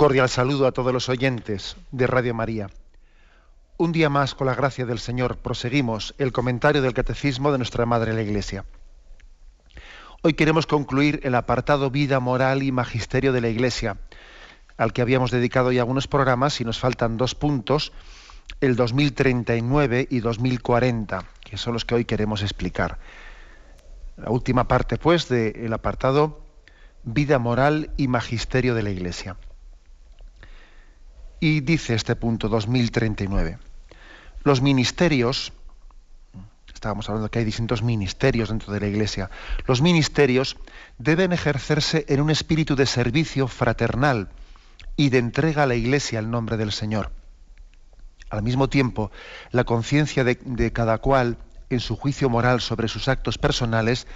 Cordial saludo a todos los oyentes de Radio María. Un día más, con la gracia del Señor, proseguimos el comentario del Catecismo de nuestra Madre la Iglesia. Hoy queremos concluir el apartado Vida Moral y Magisterio de la Iglesia, al que habíamos dedicado ya algunos programas y nos faltan dos puntos, el 2039 y 2040, que son los que hoy queremos explicar. La última parte, pues, del apartado Vida Moral y Magisterio de la Iglesia. Y dice este punto 2039, los ministerios, estábamos hablando que hay distintos ministerios dentro de la Iglesia, los ministerios deben ejercerse en un espíritu de servicio fraternal y de entrega a la Iglesia al nombre del Señor. Al mismo tiempo, la conciencia de, de cada cual en su juicio moral sobre sus actos personales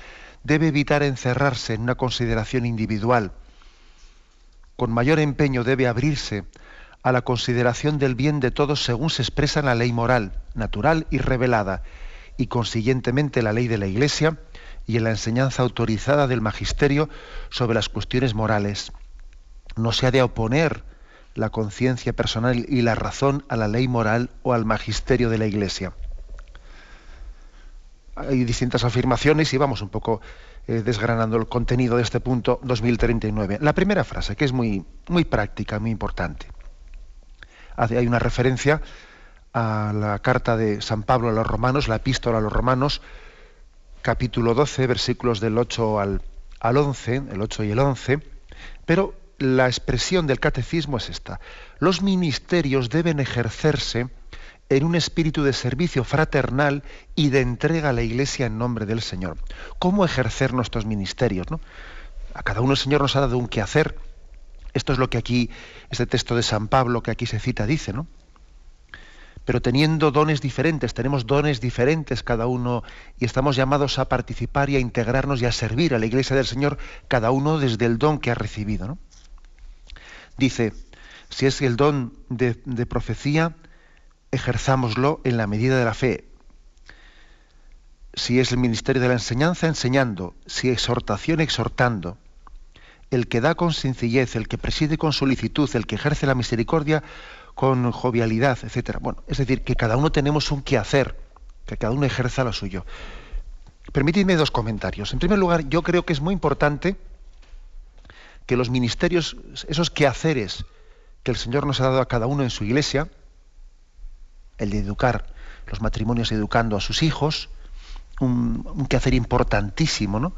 debe evitar encerrarse en una consideración individual. Con mayor empeño debe abrirse a la consideración del bien de todos según se expresa en la ley moral, natural y revelada, y consiguientemente la ley de la Iglesia y en la enseñanza autorizada del magisterio sobre las cuestiones morales. No se ha de oponer la conciencia personal y la razón a la ley moral o al magisterio de la Iglesia. Hay distintas afirmaciones y vamos un poco eh, desgranando el contenido de este punto 2039. La primera frase, que es muy, muy práctica, muy importante hay una referencia a la carta de San Pablo a los romanos, la epístola a los romanos, capítulo 12, versículos del 8 al, al 11, el 8 y el 11, pero la expresión del catecismo es esta. Los ministerios deben ejercerse en un espíritu de servicio fraternal y de entrega a la Iglesia en nombre del Señor. ¿Cómo ejercer nuestros ministerios? ¿no? A cada uno el Señor nos ha dado un quehacer esto es lo que aquí, este texto de San Pablo que aquí se cita, dice, ¿no? Pero teniendo dones diferentes, tenemos dones diferentes cada uno y estamos llamados a participar y a integrarnos y a servir a la Iglesia del Señor, cada uno desde el don que ha recibido. ¿no? Dice, si es el don de, de profecía, ejerzámoslo en la medida de la fe. Si es el ministerio de la enseñanza, enseñando. Si exhortación, exhortando el que da con sencillez, el que preside con solicitud, el que ejerce la misericordia con jovialidad, etcétera. Bueno, es decir, que cada uno tenemos un quehacer, que cada uno ejerza lo suyo. Permitidme dos comentarios. En primer lugar, yo creo que es muy importante que los ministerios, esos quehaceres que el Señor nos ha dado a cada uno en su iglesia, el de educar, los matrimonios educando a sus hijos, un, un quehacer importantísimo, ¿no?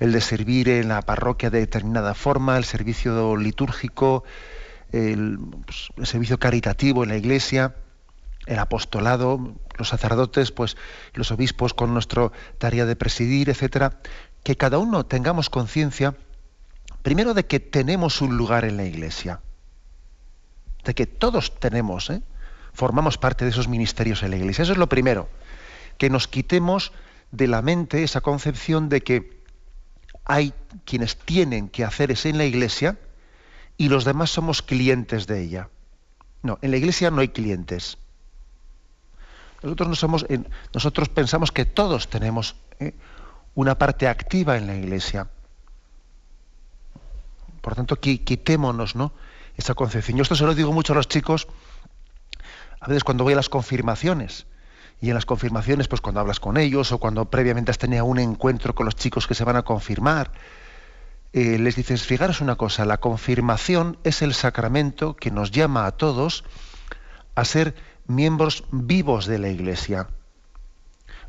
El de servir en la parroquia de determinada forma, el servicio litúrgico, el, pues, el, servicio caritativo en la iglesia, el apostolado, los sacerdotes, pues los obispos con nuestra tarea de presidir, etcétera, que cada uno tengamos conciencia, primero de que tenemos un lugar en la iglesia, de que todos tenemos, ¿eh? formamos parte de esos ministerios en la iglesia. Eso es lo primero, que nos quitemos de la mente esa concepción de que hay quienes tienen que hacer eso en la iglesia y los demás somos clientes de ella. No, en la iglesia no hay clientes. Nosotros pensamos que todos tenemos ¿eh? una parte activa en la iglesia. Por tanto, quitémonos ¿no? esa concepción. Yo esto se lo digo mucho a los chicos, a veces cuando voy a las confirmaciones y en las confirmaciones, pues cuando hablas con ellos o cuando previamente has tenido un encuentro con los chicos que se van a confirmar, eh, les dices, fijaros una cosa, la confirmación es el sacramento que nos llama a todos a ser miembros vivos de la Iglesia,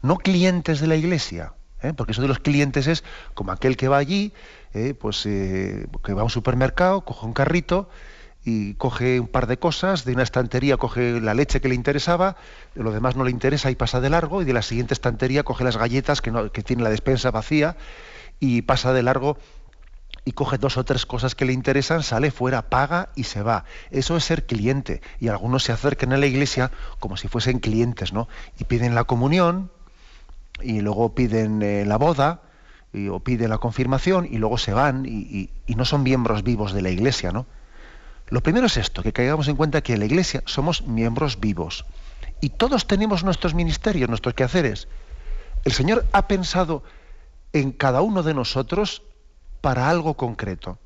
no clientes de la Iglesia, ¿eh? porque eso de los clientes es como aquel que va allí, eh, pues que va a un supermercado, coge un carrito, y coge un par de cosas, de una estantería coge la leche que le interesaba, de lo demás no le interesa y pasa de largo, y de la siguiente estantería coge las galletas que, no, que tiene la despensa vacía y pasa de largo y coge dos o tres cosas que le interesan, sale fuera, paga y se va. Eso es ser cliente. Y algunos se acercan a la iglesia como si fuesen clientes, ¿no? Y piden la comunión, y luego piden eh, la boda, y, o piden la confirmación, y luego se van, y, y, no son miembros vivos de la iglesia, ¿no? Lo primero es esto, que caigamos en cuenta que en la iglesia somos miembros vivos. Y todos tenemos nuestros ministerios, nuestros quehaceres. El Señor ha pensado en cada uno de nosotros para algo concreto.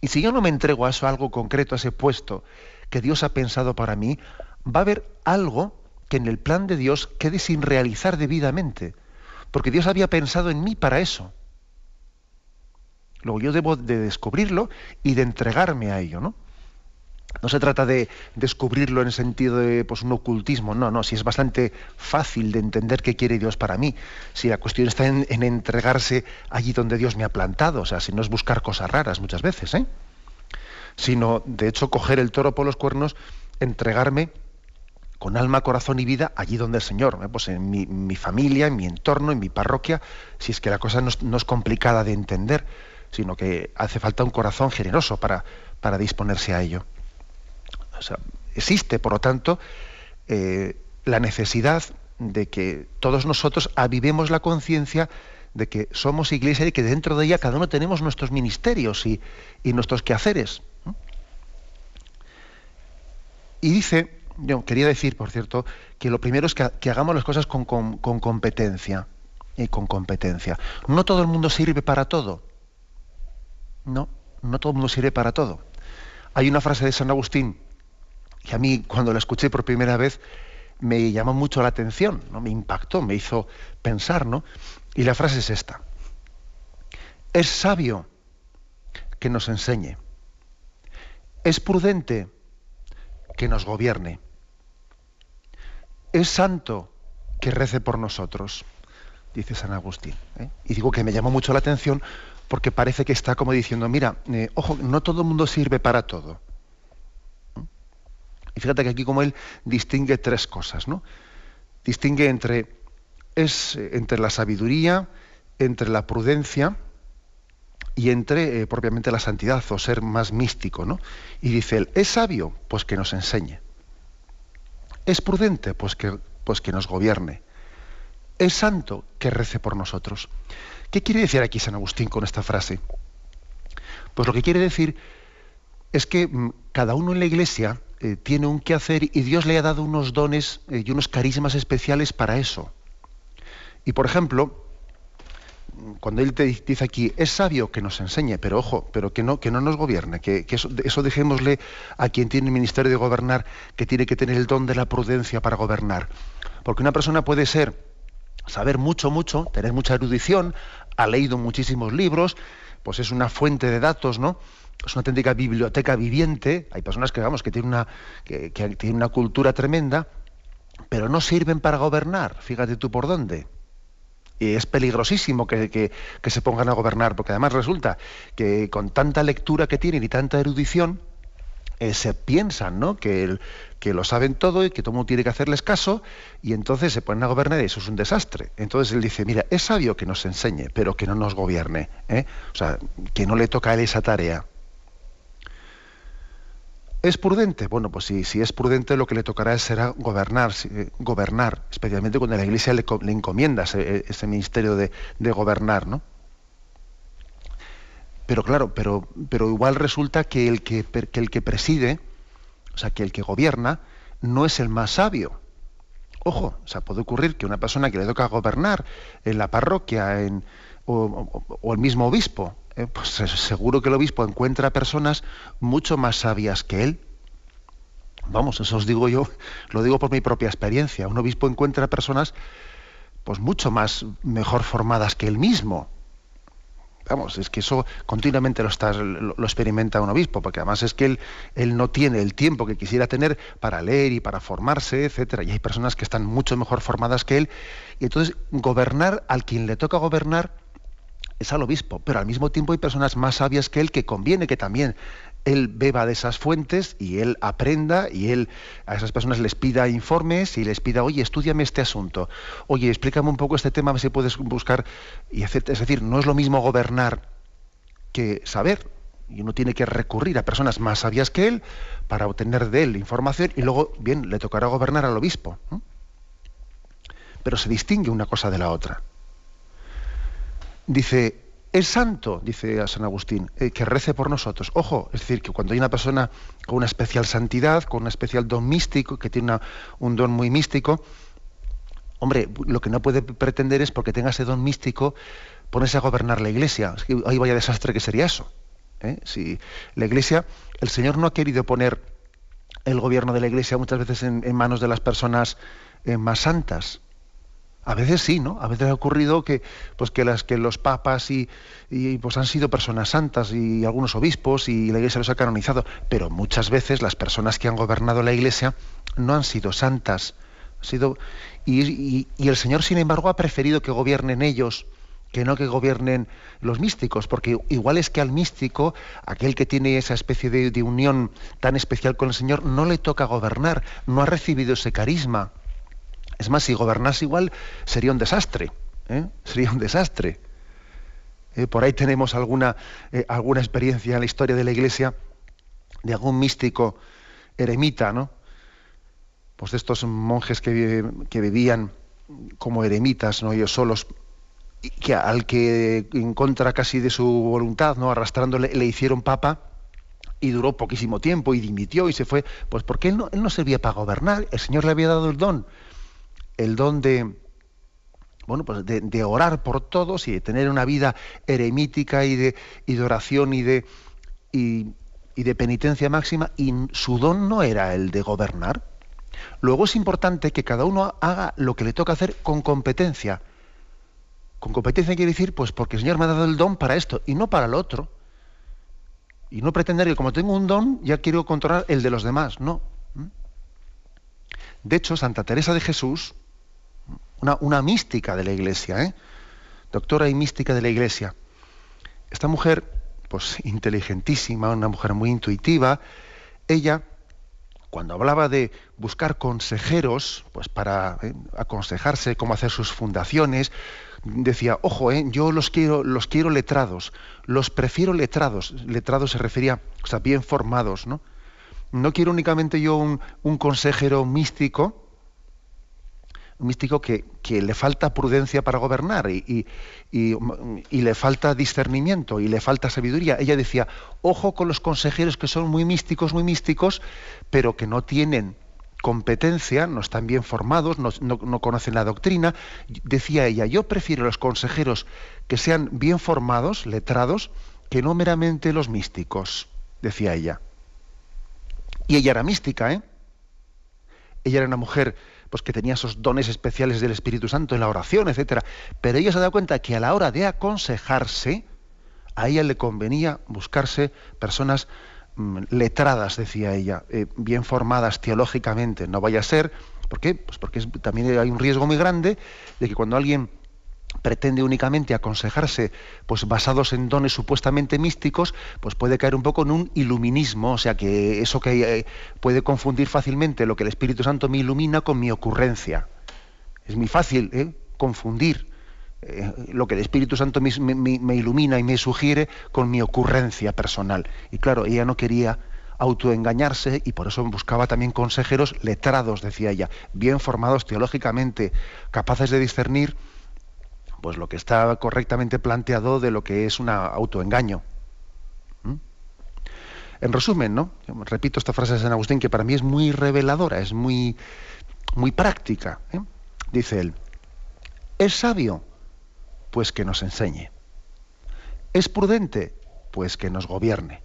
Y si yo no me entrego a eso, algo concreto, a ese puesto que Dios ha pensado para mí, va a haber algo que en el plan de Dios quede sin realizar debidamente, porque Dios había pensado en mí para eso. Luego yo debo de descubrirlo y de entregarme a ello, ¿no? No se trata de descubrirlo en el sentido de pues, un ocultismo, no, no, si es bastante fácil de entender qué quiere Dios para mí, si la cuestión está en, entregarse allí donde Dios me ha plantado, o sea, si no es buscar cosas raras muchas veces, ¿eh? sino de hecho coger el toro por los cuernos, entregarme con alma, corazón y vida allí donde el Señor, ¿eh? pues en mi, familia, en mi entorno, en mi parroquia, si es que la cosa no es, complicada de entender, sino que hace falta un corazón generoso para, para disponerse a ello existe, por lo tanto, eh, la necesidad de que todos nosotros avivemos la conciencia de que somos iglesia y que dentro de ella cada uno tenemos nuestros ministerios y, nuestros quehaceres. Y dice, yo quería decir, por cierto, que lo primero es que, hagamos las cosas con, con, competencia. Y con competencia. No todo el mundo sirve para todo. No, no todo el mundo sirve para todo. Hay una frase de San Agustín y a mí cuando la escuché por primera vez me llamó mucho la atención, ¿no? me impactó, me hizo pensar, ¿no? Y la frase es esta. Es sabio que nos enseñe. Es prudente que nos gobierne. Es santo que rece por nosotros, dice San Agustín. ¿eh? Y digo que me llamó mucho la atención porque parece que está como diciendo, mira, eh, ojo, no todo el mundo sirve para todo. Y fíjate que aquí como él distingue tres cosas, ¿no? Distingue entre, es, eh, entre la sabiduría, entre la prudencia y entre eh, propiamente la santidad o ser más místico, ¿no? Y dice él, ¿es sabio? Pues que nos enseñe. ¿Es prudente? Pues que, pues que nos gobierne. ¿Es santo? Que rece por nosotros. ¿Qué quiere decir aquí San Agustín con esta frase? Pues lo que quiere decir es que mm, cada uno en la iglesia eh, tiene un quehacer y Dios le ha dado unos dones eh, y unos carismas especiales para eso. Y por ejemplo, cuando él te dice aquí, es sabio que nos enseñe, pero ojo, pero que no, que no nos gobierne, que, eso, eso, dejémosle a quien tiene el ministerio de gobernar, que tiene que tener el don de la prudencia para gobernar. Porque una persona puede ser, saber mucho, mucho, tener mucha erudición, ha leído muchísimos libros, pues es una fuente de datos, ¿no? es una auténtica biblioteca viviente. Hay personas que, vamos, que tienen una, que, tienen una cultura tremenda, pero no sirven para gobernar. Fíjate tú por dónde. Y es peligrosísimo que, que, se pongan a gobernar, porque además resulta que con tanta lectura que tienen y tanta erudición, eh, se piensan ¿no? que, que lo saben todo y que todo el mundo tiene que hacerles caso, y entonces se ponen a gobernar y eso es un desastre. Entonces él dice, mira, es sabio que nos enseñe, pero que no nos gobierne. ¿eh? O sea, que no le toca a él esa tarea. ¿Es prudente? Bueno, pues si, si es prudente lo que le tocará será gobernar, eh, gobernar, especialmente cuando la Iglesia le, encomienda ese, ministerio de, gobernar, ¿no? Pero claro, pero, pero igual resulta que el que, el que preside, o sea, que el que gobierna, no es el más sabio. Ojo, o sea, puede ocurrir que una persona que le toca gobernar en la parroquia en, o el mismo obispo, eh, pues seguro que el obispo encuentra personas mucho más sabias que él. Vamos, eso os digo yo, lo digo por mi propia experiencia. Un obispo encuentra personas pues mucho más mejor formadas que él mismo. Vamos, es que eso continuamente lo, está, lo, experimenta un obispo, porque además es que él, él, no tiene el tiempo que quisiera tener para leer y para formarse, etcétera. Y hay personas que están mucho mejor formadas que él. Y entonces gobernar al quien le toca gobernar es al obispo, pero al mismo tiempo hay personas más sabias que él que conviene que también él beba de esas fuentes y él aprenda y él a esas personas les pida informes y les pida, oye, estudiame este asunto, oye, explícame un poco este tema, si puedes buscar, y es decir, no es lo mismo gobernar que saber y uno tiene que recurrir a personas más sabias que él para obtener de él información y luego, bien, le tocará gobernar al obispo. Pero se distingue una cosa de la otra. Dice, es santo, dice San Agustín, eh, que rece por nosotros. Ojo, es decir, que cuando hay una persona con una especial santidad, con un especial don místico, que tiene un don muy místico, hombre, lo que no puede pretender es porque tenga ese don místico ponerse a gobernar la iglesia. Ahí vaya desastre que sería eso. ¿eh? Si la iglesia, el Señor no ha querido poner el gobierno de la iglesia muchas veces en, manos de las personas eh, más santas. A veces sí, ¿no? A veces ha ocurrido que, pues que, las, que los papas y, pues han sido personas santas y algunos obispos y la iglesia los ha canonizado, pero muchas veces las personas que han gobernado la iglesia no han sido santas. Ha sido, y, y el Señor, sin embargo, ha preferido que gobiernen ellos que no que gobiernen los místicos, porque igual es que al místico, aquel que tiene esa especie de, unión tan especial con el Señor, no le toca gobernar, no ha recibido ese carisma. Es más, si gobernase igual, sería un desastre. ¿eh? Sería un desastre. Eh, por ahí tenemos alguna, eh, alguna experiencia en la historia de la Iglesia de algún místico eremita, ¿no? Pues de estos monjes que, que vivían como eremitas, ¿no? ellos solos, que al que en contra casi de su voluntad, ¿no? arrastrándole, le hicieron papa y duró poquísimo tiempo y dimitió y se fue, pues porque él no, él no servía para gobernar, el Señor le había dado el don, el don de, bueno, pues de, orar por todos y de tener una vida eremítica y de, y de oración y de, y, y de penitencia máxima, y su don no era el de gobernar. Luego es importante que cada uno haga lo que le toca hacer con competencia con competencia quiere decir, pues porque el Señor me ha dado el don para esto y no para el otro. Y no pretender que como tengo un don ya quiero controlar el de los demás, no. ¿Mm? De hecho, Santa Teresa de Jesús, una, mística de la Iglesia, ¿eh? doctora y mística de la Iglesia, esta mujer, pues inteligentísima, una mujer muy intuitiva, ella, cuando hablaba de buscar consejeros, pues para ¿eh? aconsejarse cómo hacer sus fundaciones, decía, ojo, eh, yo los quiero, los quiero letrados, los prefiero letrados. Letrados se refería, o sea, bien formados, ¿no? No quiero únicamente yo un, consejero místico, místico que, le falta prudencia para gobernar y, y, le falta discernimiento y le falta sabiduría. Ella decía, ojo con los consejeros que son muy místicos, muy místicos, pero que no tienen competencia, no están bien formados, no, conocen la doctrina. Decía ella, yo prefiero los consejeros que sean bien formados, letrados, que no meramente los místicos, decía ella. Y ella era mística, ¿eh? Ella era una mujer pues que tenía esos dones especiales del Espíritu Santo en la oración, etcétera. Pero ella se da cuenta que a la hora de aconsejarse, a ella le convenía buscarse personas Mm, letradas, decía ella, eh, bien formadas teológicamente. No vaya a ser, ¿por qué? Pues porque también hay un riesgo muy grande de que cuando alguien pretende únicamente aconsejarse pues basados en dones supuestamente místicos, pues puede caer un poco en un iluminismo, o sea que eso que eh, puede confundir fácilmente lo que el Espíritu Santo me ilumina con mi ocurrencia. Es muy fácil ¿eh? confundir eh, lo que el Espíritu Santo me, ilumina y me sugiere con mi ocurrencia personal. Y claro, ella no quería autoengañarse y por eso buscaba también consejeros letrados, decía ella, bien formados teológicamente, capaces de discernir pues lo que está correctamente planteado de lo que es un autoengaño. ¿Mm? En resumen, ¿no? Repito esta frase de San Agustín que para mí es muy reveladora, es muy, muy práctica. ¿eh? Dice él, es sabio pues que nos enseñe. ¿Es prudente? Pues que nos gobierne.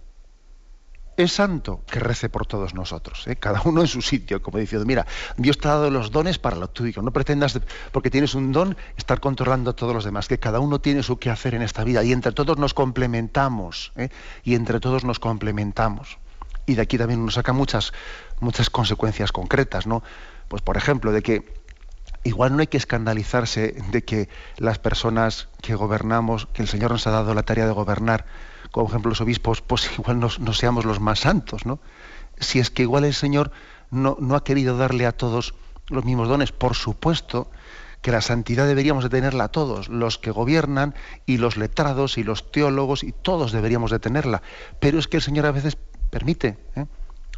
¿Es santo? Que rece por todos nosotros, ¿eh? cada uno en su sitio, como diciendo, mira, Dios te ha dado los dones para lo tuyo, no pretendas, porque tienes un don, estar controlando a todos los demás, que cada uno tiene su qué hacer en esta vida y entre todos nos complementamos, ¿eh? y entre todos nos complementamos. Y de aquí también nos saca muchas, muchas consecuencias concretas, ¿no? Pues por ejemplo, de que igual no hay que escandalizarse de que las personas que gobernamos, que el Señor nos ha dado la tarea de gobernar, como ejemplo los obispos, pues igual no, seamos los más santos, ¿no? Si es que igual el Señor no, ha querido darle a todos los mismos dones, por supuesto que la santidad deberíamos de tenerla todos, los que gobiernan y los letrados y los teólogos y todos deberíamos de tenerla. Pero es que el Señor a veces permite, ¿eh?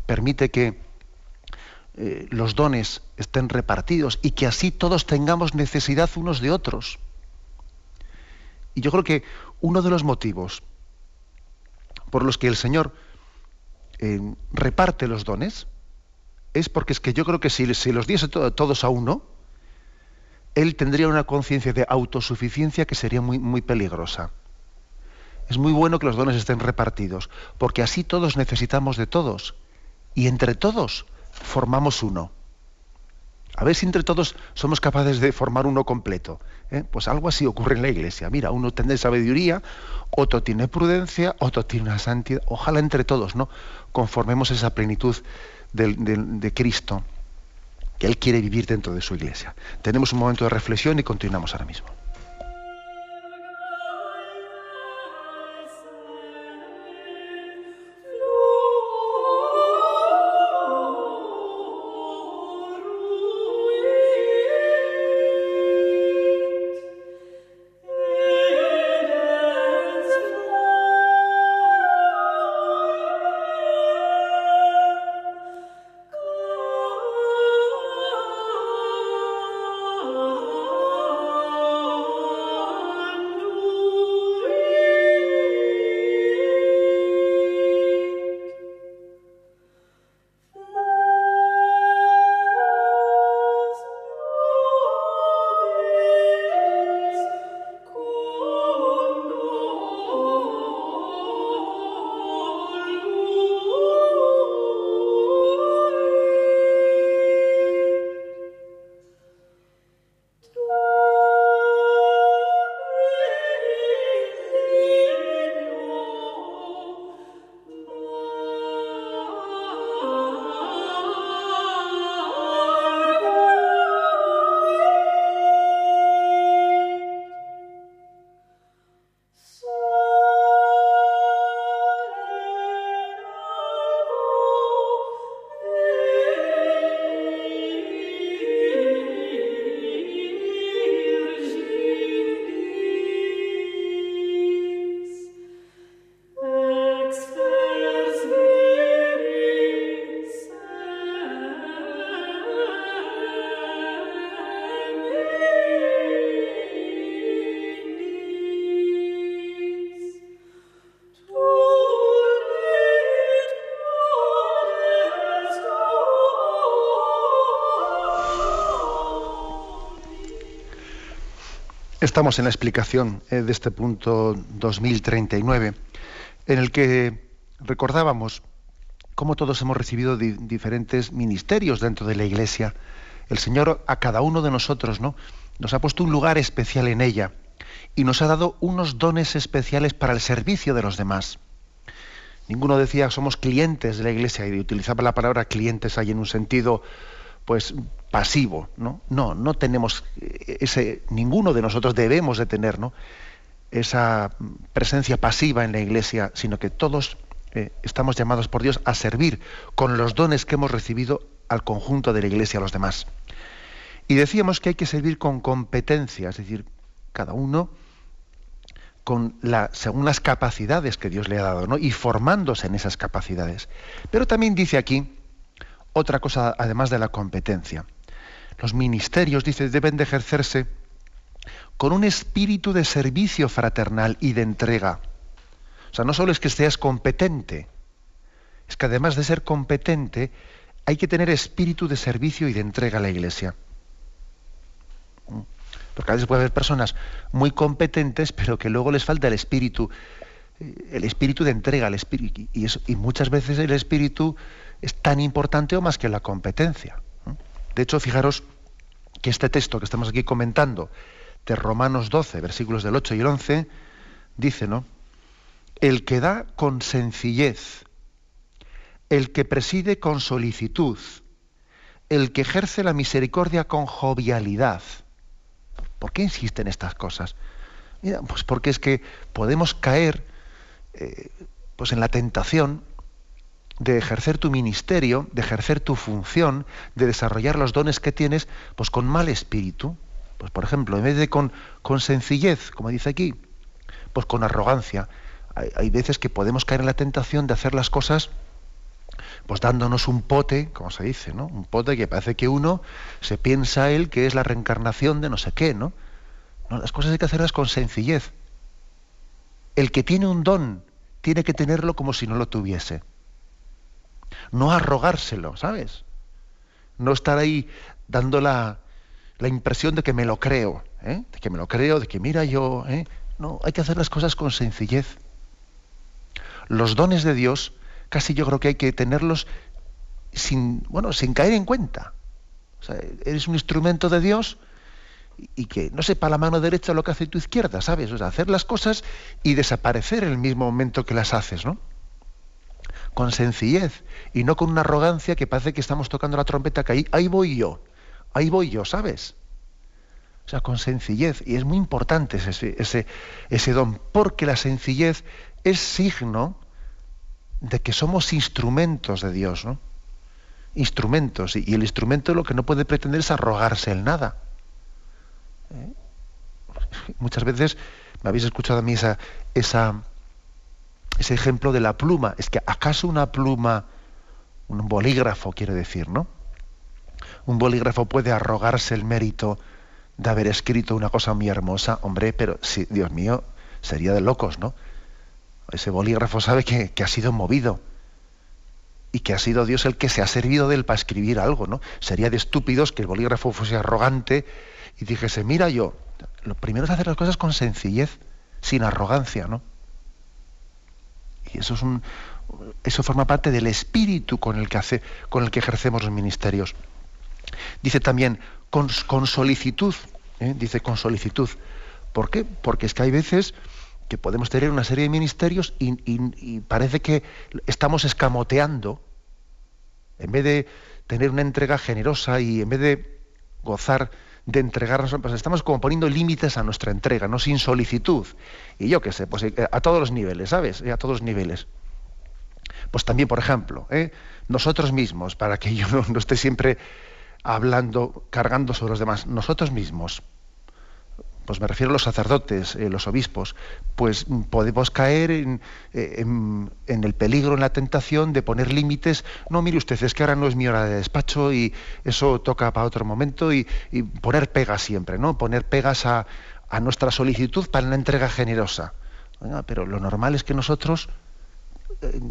permite que eh, los dones estén repartidos y que así todos tengamos necesidad unos de otros. Y yo creo que uno de los motivos por los que el Señor eh, reparte los dones es porque es que yo creo que si, los diese todos a uno, él tendría una conciencia de autosuficiencia que sería muy, muy peligrosa. Es muy bueno que los dones estén repartidos, porque así todos necesitamos de todos. Y entre todos formamos uno. A ver si entre todos somos capaces de formar uno completo. ¿eh? Pues algo así ocurre en la iglesia. Mira, uno tiene sabiduría, otro tiene prudencia, otro tiene una santidad. Ojalá entre todos, ¿no? Conformemos esa plenitud de Cristo que Él quiere vivir dentro de su iglesia. Tenemos un momento de reflexión y continuamos ahora mismo. Estamos en la explicación eh, de este punto 2039, en el que recordábamos cómo todos hemos recibido diferentes ministerios dentro de la Iglesia. El Señor a cada uno de nosotros ¿no? nos ha puesto un lugar especial en ella y nos ha dado unos dones especiales para el servicio de los demás. Ninguno decía somos clientes de la Iglesia y utilizaba la palabra clientes ahí en un sentido pues pasivo, ¿no? No, no tenemos ese, ninguno de nosotros debemos de tener, esa presencia pasiva en la iglesia, sino que todos eh, estamos llamados por Dios a servir con los dones que hemos recibido al conjunto de la iglesia, a los demás. Y decíamos que hay que servir con competencia, es decir, cada uno con la, según las capacidades que Dios le ha dado, ¿no? y formándose en esas capacidades. Pero también dice aquí otra cosa además de la competencia. Los ministerios, dice, deben de ejercerse con un espíritu de servicio fraternal y de entrega. O sea, no solo es que seas competente, es que además de ser competente, hay que tener espíritu de servicio y de entrega a la iglesia. Porque a veces puede haber personas muy competentes, pero que luego les falta el espíritu, el espíritu de entrega, el espíritu, y muchas veces el espíritu es tan importante o más que la competencia. De hecho, fijaros que este texto que estamos aquí comentando, de Romanos 12, versículos del 8 y el 11, dice, ¿no? El que da con sencillez, el que preside con solicitud, el que ejerce la misericordia con jovialidad. ¿Por qué insiste en estas cosas? Pues porque es que podemos caer eh, pues en la tentación de ejercer tu ministerio, de ejercer tu función, de desarrollar los dones que tienes, pues con mal espíritu. Pues por ejemplo, en vez de con, con sencillez, como dice aquí, pues con arrogancia. Hay, veces que podemos caer en la tentación de hacer las cosas pues dándonos un pote, como se dice, ¿no? Un pote que parece que uno se piensa él que es la reencarnación de no sé qué, ¿no? no las cosas hay que hacerlas con sencillez. El que tiene un don tiene que tenerlo como si no lo tuviese. No arrogárselo, ¿sabes? No estar ahí dando la, la impresión de que me lo creo, ¿eh? de que me lo creo, de que mira yo, ¿eh? no, hay que hacer las cosas con sencillez. Los dones de Dios, casi yo creo que hay que tenerlos sin, bueno, sin caer en cuenta. Eres un instrumento de Dios y que no sepa la mano derecha lo que hace tu izquierda, ¿sabes? O sea, hacer las cosas y desaparecer en el mismo momento que las haces, ¿no? Con sencillez y no con una arrogancia que parece que estamos tocando la trompeta que ahí, ahí voy yo ahí voy yo, ¿sabes? O sea, con sencillez. Y es muy importante ese, ese, ese don, porque la sencillez es signo de que somos instrumentos de Dios, ¿no? Instrumentos. Y, el instrumento lo que no puede pretender es arrogarse el nada. ¿Eh? Muchas veces me habéis escuchado a mí esa, esa, ese ejemplo de la pluma. Es que acaso una pluma, un bolígrafo, quiere decir, ¿no? un bolígrafo puede arrogarse el mérito de haber escrito una cosa muy hermosa, hombre, pero sí, Dios mío, sería de locos, ¿no? Ese bolígrafo sabe que, ha sido movido y que ha sido Dios el que se ha servido de él para escribir algo, ¿no? Sería de estúpidos que el bolígrafo fuese arrogante y dijese, mira yo, lo primero es hacer las cosas con sencillez, sin arrogancia, ¿no? Y eso es un, eso forma parte del espíritu con el que hace, con el que ejercemos los ministerios. Dice también con, solicitud, ¿eh? dice con solicitud. ¿Por qué? Porque es que hay veces que podemos tener una serie de ministerios y, parece que estamos escamoteando, en vez de tener una entrega generosa y en vez de gozar de entregarnos, pues estamos como poniendo límites a nuestra entrega, no sin solicitud. Y yo qué sé, pues eh, a todos los niveles, ¿sabes? A todos los niveles. Pues también, por ejemplo, ¿eh? nosotros mismos, para que yo no esté siempre hablando, cargando sobre los demás, nosotros mismos, pues me refiero a los sacerdotes, eh, los obispos, pues podemos caer eh, en, el peligro, en la tentación de poner límites. No, mire usted, es que ahora no es mi hora de despacho y eso toca para otro momento y, poner pegas siempre, ¿no? Poner pegas a, nuestra solicitud para una entrega generosa. pero lo normal es que nosotros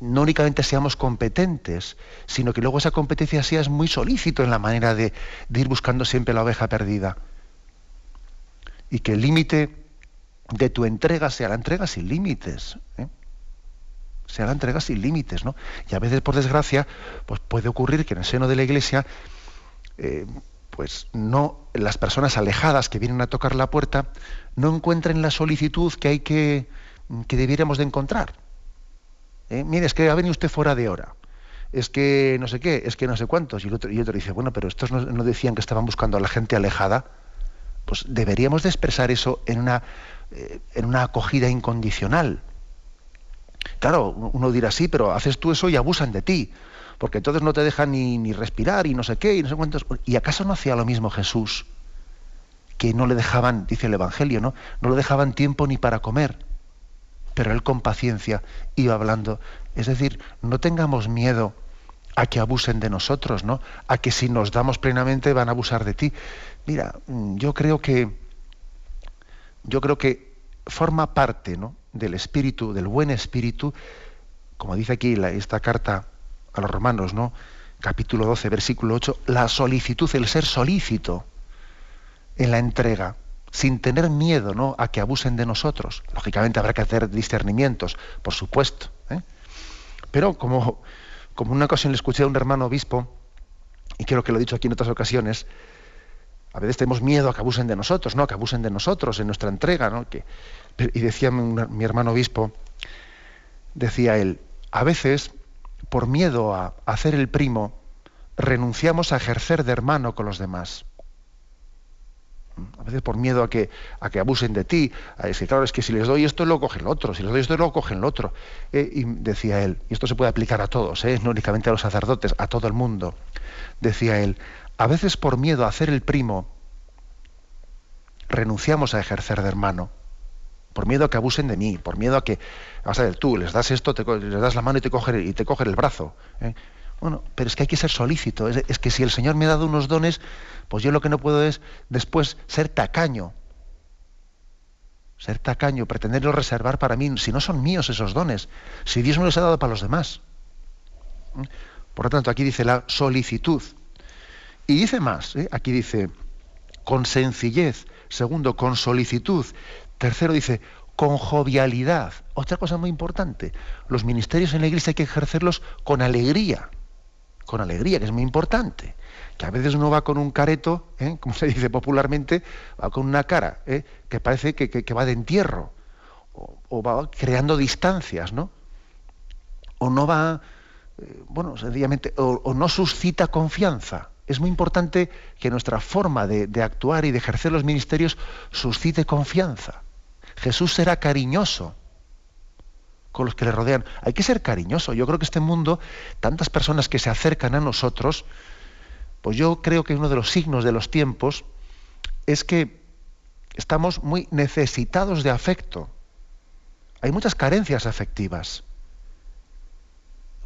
no únicamente seamos competentes, sino que luego esa competencia seas muy solícito en la manera de, ir buscando siempre la oveja perdida. Y que el límite de tu entrega sea la entrega sin límites. ¿eh? Sea la entrega sin límites, ¿no? Y a veces, por desgracia, pues puede ocurrir que en el seno de la iglesia, eh, pues no, las personas alejadas que vienen a tocar la puerta, no encuentren la solicitud que hay que, que debiéramos de encontrar. ¿eh? mire, es que ha venido usted fuera de hora, es que no sé qué, es que no sé cuántos. Y otro, y otro dice, bueno, pero estos no, decían que estaban buscando a la gente alejada. Pues deberíamos de expresar eso en una, eh, en una acogida incondicional. Claro, uno dirá, sí, pero haces tú eso y abusan de ti, porque entonces no te dejan ni, ni respirar y no sé qué y no sé cuántos. ¿Y acaso no hacía lo mismo Jesús? Que no le dejaban, dice el Evangelio, ¿no? No le dejaban tiempo ni para comer pero él con paciencia iba hablando. Es decir, no tengamos miedo a que abusen de nosotros, ¿no? A que si nos damos plenamente van a abusar de ti. Mira, mm, yo creo que yo creo que forma parte, ¿no? del espíritu, del buen espíritu, como dice aquí esta carta a los romanos, ¿no? Capítulo 12, versículo 8, la solicitud, el ser solícito en la entrega sin tener miedo ¿no? a que abusen de nosotros. Lógicamente habrá que hacer discernimientos, por supuesto. ¿eh? Pero como, como una ocasión le escuché a un hermano obispo, y creo que lo he dicho aquí en otras ocasiones, a veces tenemos miedo a que abusen de nosotros, ¿no? A que abusen de nosotros en nuestra entrega, ¿no? Que, y decía mi hermano obispo, decía él, a veces, por miedo a hacer el primo, renunciamos a ejercer de hermano con los demás a veces por miedo a que, a que abusen de ti, a decir, claro, es que si les doy esto, lo cogen lo otro, si les doy esto, lo cogen lo otro. Eh, y decía él, y esto se puede aplicar a todos, eh, no únicamente a los sacerdotes, a todo el mundo, decía él, a veces por miedo a hacer el primo, renunciamos a ejercer de hermano, por miedo a que abusen de mí, por miedo a que, vas a ver, tú les das esto, les das la mano y te cogen, y te el brazo. ¿eh? Bueno, pero es que hay que ser solícito. Es, que si el Señor me ha dado unos dones, pues yo lo que no puedo es después ser tacaño. Ser tacaño, pretenderlo reservar para mí, si no son míos esos dones, si Dios me los ha dado para los demás. ¿Eh? Por lo tanto, aquí dice la solicitud. Y dice más, ¿eh? aquí dice, con sencillez. Segundo, con solicitud. Tercero dice, con jovialidad. Otra cosa muy importante, los ministerios en la iglesia hay que ejercerlos con alegría. Con alegría, que es muy importante. Que a veces uno va con un careto, ¿eh? como se dice popularmente, va con una cara ¿eh? que parece que, va de entierro. O, va creando distancias, ¿no? O no va, eh, bueno, sencillamente, o no suscita confianza es muy importante que nuestra forma de, actuar y de ejercer los ministerios suscite confianza. Jesús será cariñoso con los que le rodean. Hay que ser cariñoso. Yo creo que este mundo, tantas personas que se acercan a nosotros, pues yo creo que uno de los signos de los tiempos es que estamos muy necesitados de afecto. Hay muchas carencias afectivas.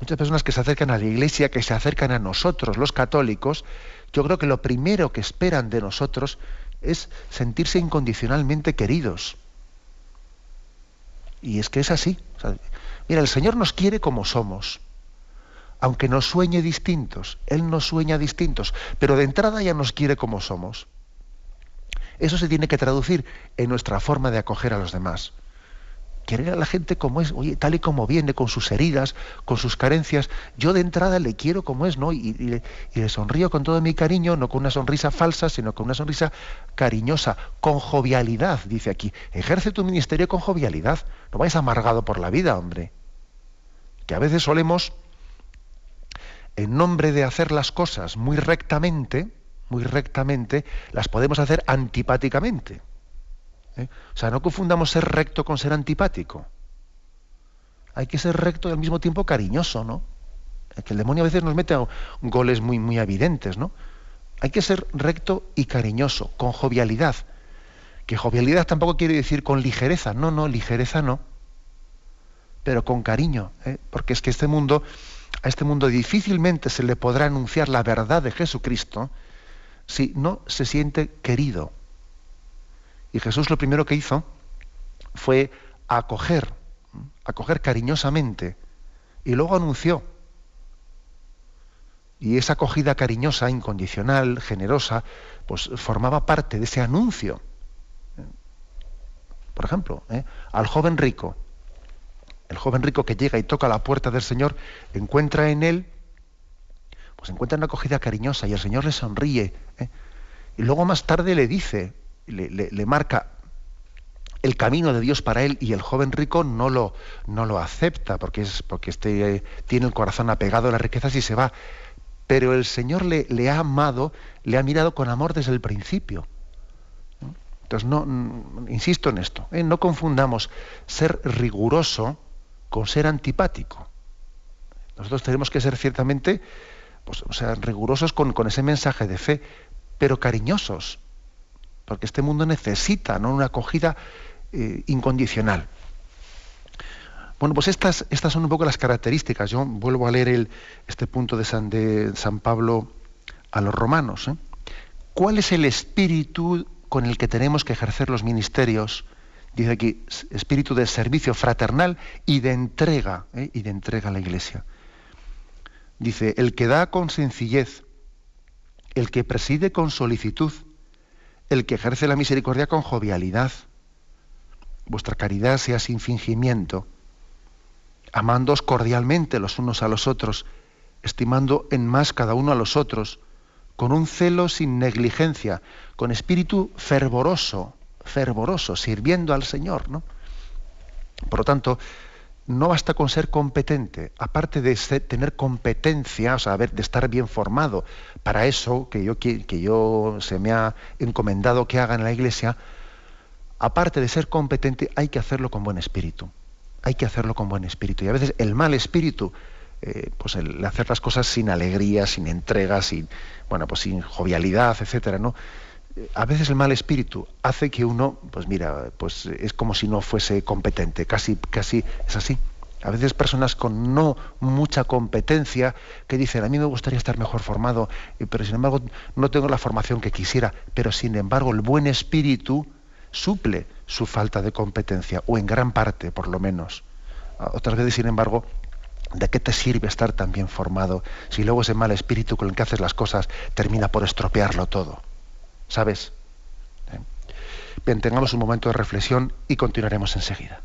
Muchas personas que se acercan a la iglesia, que se acercan a nosotros, los católicos, yo creo que lo primero que esperan de nosotros es sentirse incondicionalmente queridos. Y es que es así. mira, el Señor nos quiere como somos. Aunque nos sueñe distintos, Él nos sueña distintos, pero de entrada ya nos quiere como somos. Eso se tiene que traducir en nuestra forma de acoger a los demás querer a la gente como es, oye, tal y como viene, con sus heridas, con sus carencias. Yo de entrada le quiero como es, ¿no? Y, le sonrío con todo mi cariño, no con una sonrisa falsa, sino con una sonrisa cariñosa, con jovialidad, dice aquí. Ejerce tu ministerio con jovialidad. No vais amargado por la vida, hombre. Que a veces solemos, en nombre de hacer las cosas muy rectamente, muy rectamente, las podemos hacer antipáticamente. ¿Eh? O sea, no confundamos ser recto con ser antipático. Hay que ser recto y al mismo tiempo cariñoso, ¿no? Que el demonio a veces nos mete goles muy, muy evidentes, ¿no? Hay que ser recto y cariñoso, con jovialidad. Que jovialidad tampoco quiere decir con ligereza, no, no, ligereza no. Pero con cariño, ¿eh? porque es que este mundo, a este mundo difícilmente se le podrá anunciar la verdad de Jesucristo si no se siente querido. Y Jesús lo primero que hizo fue acoger, acoger cariñosamente, y luego anunció. Y esa acogida cariñosa, incondicional, generosa, pues formaba parte de ese anuncio. Por ejemplo, ¿eh? al joven rico, el joven rico que llega y toca la puerta del Señor, encuentra en él, pues encuentra una acogida cariñosa y el Señor le sonríe. ¿eh? Y luego más tarde le dice, le, marca el camino de Dios para él y el joven rico no lo, no lo acepta porque, es, porque este, tiene el corazón apegado a las riquezas y se va. Pero el Señor le, le ha amado, le ha mirado con amor desde el principio. Entonces, no, insisto en esto, ¿eh? no confundamos ser riguroso con ser antipático. Nosotros tenemos que ser ciertamente pues, o sea, rigurosos con, con ese mensaje de fe, pero cariñosos porque este mundo necesita ¿no? una acogida eh, incondicional. Bueno, pues estas, estas son un poco las características. Yo vuelvo a leer este punto de San, de San Pablo a los romanos. ¿eh? ¿Cuál es el espíritu con el que tenemos que ejercer los ministerios? Dice aquí, espíritu de servicio fraternal y de entrega, ¿eh? y de entrega a la iglesia. Dice, el que da con sencillez, el que preside con solicitud, el que ejerce la misericordia con jovialidad. Vuestra caridad sea sin fingimiento, amándoos cordialmente los unos a los otros, estimando en más cada uno a los otros, con un celo sin negligencia, con espíritu fervoroso, fervoroso, sirviendo al Señor, ¿no? Por lo tanto, no basta con ser competente, aparte de tener competencia, o sea, de estar bien formado para eso que yo, que yo se me ha encomendado que haga en la iglesia, aparte de ser competente, hay que hacerlo con buen espíritu. Hay que hacerlo con buen espíritu. Y a veces el mal espíritu, eh, pues el hacer las cosas sin alegría, sin entrega, sin, bueno, pues sin jovialidad, etcétera, ¿no? A veces el mal espíritu hace que uno, pues mira, pues es como si no fuese competente, casi, casi es así. A veces personas con no mucha competencia que dicen, a mí me gustaría estar mejor formado, pero sin embargo no tengo la formación que quisiera, pero sin embargo el buen espíritu suple su falta de competencia, o en gran parte por lo menos. Otras veces, sin embargo, ¿de qué te sirve estar tan bien formado si luego ese mal espíritu con el que haces las cosas termina por estropearlo todo? ¿Sabes? Bien, tengamos un momento de reflexión y continuaremos enseguida.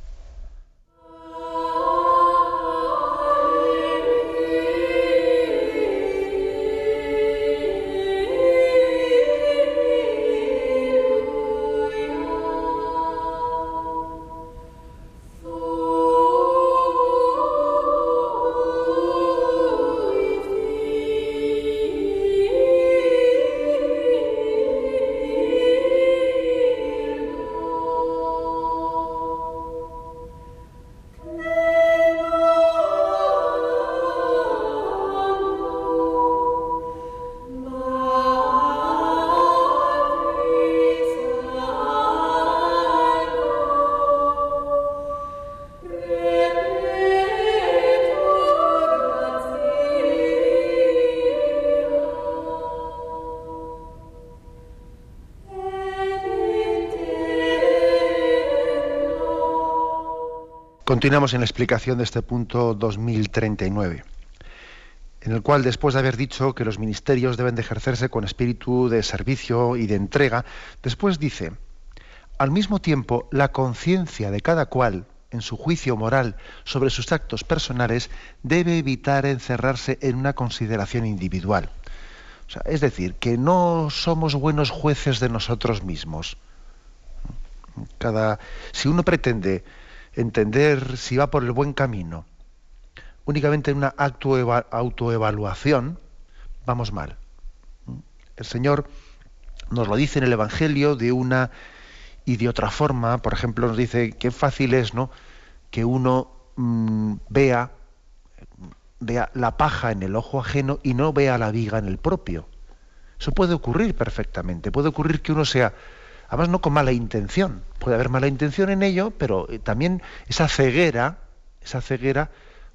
Continuamos en la explicación de este punto 2039, en el cual después de haber dicho que los ministerios deben de ejercerse con espíritu de servicio y de entrega, después dice, al mismo tiempo, la conciencia de cada cual en su juicio moral sobre sus actos personales debe evitar encerrarse en una consideración individual. es decir, que no somos buenos jueces de nosotros mismos. Cada, si uno pretende entender si va por el buen camino, únicamente en una autoevaluación, vamos mal. El Señor nos lo dice en el Evangelio de una y de otra forma, por ejemplo, nos dice que fácil es ¿no? que uno mm, vea, vea la paja en el ojo ajeno y no vea la viga en el propio. Eso puede ocurrir perfectamente. Puede ocurrir que uno sea además no con mala intención. Puede haber mala intención en ello, pero eh, también esa ceguera, esa ceguera,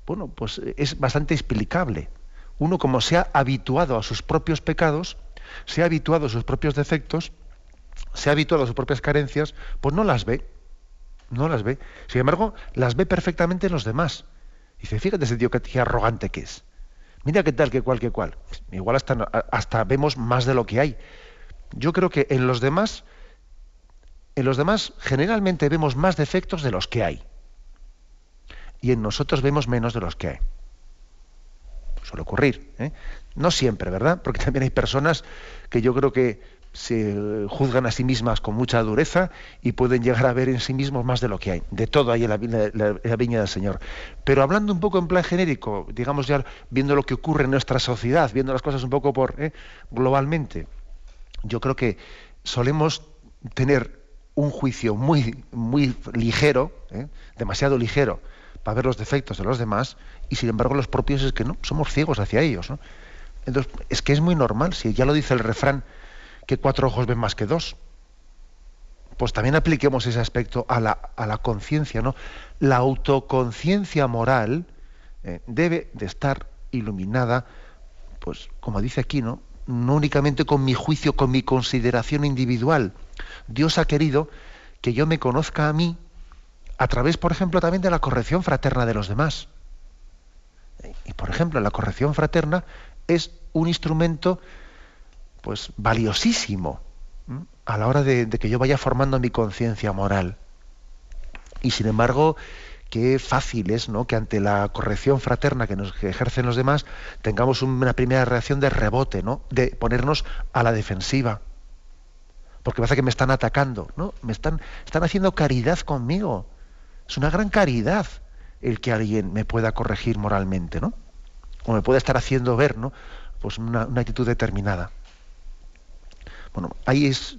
bueno, pues eh, es bastante explicable. Uno como se ha habituado a sus propios pecados, se ha habituado a sus propios defectos, se ha habituado a sus propias carencias, pues no las ve. No las ve. Sin embargo, las ve perfectamente en los demás. Dice, fíjate ese tío qué arrogante que es. Mira qué tal, qué cual, qué cual. Igual hasta, hasta vemos más de lo que hay. Yo creo que en los demás en los demás generalmente vemos más defectos de los que hay. Y en nosotros vemos menos de los que hay. Suele ocurrir. ¿eh? No siempre, ¿verdad? Porque también hay personas que yo creo que se juzgan a sí mismas con mucha dureza y pueden llegar a ver en sí mismos más de lo que hay. De todo hay en la, viña del Señor. Pero hablando un poco en plan genérico, digamos ya viendo lo que ocurre en nuestra sociedad, viendo las cosas un poco por ¿eh? globalmente, yo creo que solemos tener un juicio muy, muy ligero, ¿eh? demasiado ligero, para ver los defectos de los demás, y sin embargo los propios es que no, somos ciegos hacia ellos. Entonces, es que es muy normal, si ya lo dice el refrán, que cuatro ojos ven más que dos. Pues también apliquemos ese aspecto a la, a la conciencia, ¿no? La autoconciencia moral eh, debe de estar iluminada, pues como dice aquí, ¿no? No únicamente con mi juicio, con mi consideración individual, Dios ha querido que yo me conozca a mí a través, por ejemplo, también de la corrección fraterna de los demás. Y, por ejemplo, la corrección fraterna es un instrumento pues valiosísimo a la hora de, que yo vaya formando mi conciencia moral. Y sin embargo, qué fácil es ¿no? que ante la corrección fraterna que nos ejercen los demás tengamos una primera reacción de rebote, ¿no? de ponernos a la defensiva porque pasa que me están atacando, ¿no? Me están, están haciendo caridad conmigo. Es una gran caridad el que alguien me pueda corregir moralmente, ¿no? O me pueda estar haciendo ver, ¿no? Pues una, actitud determinada. Bueno, ahí es.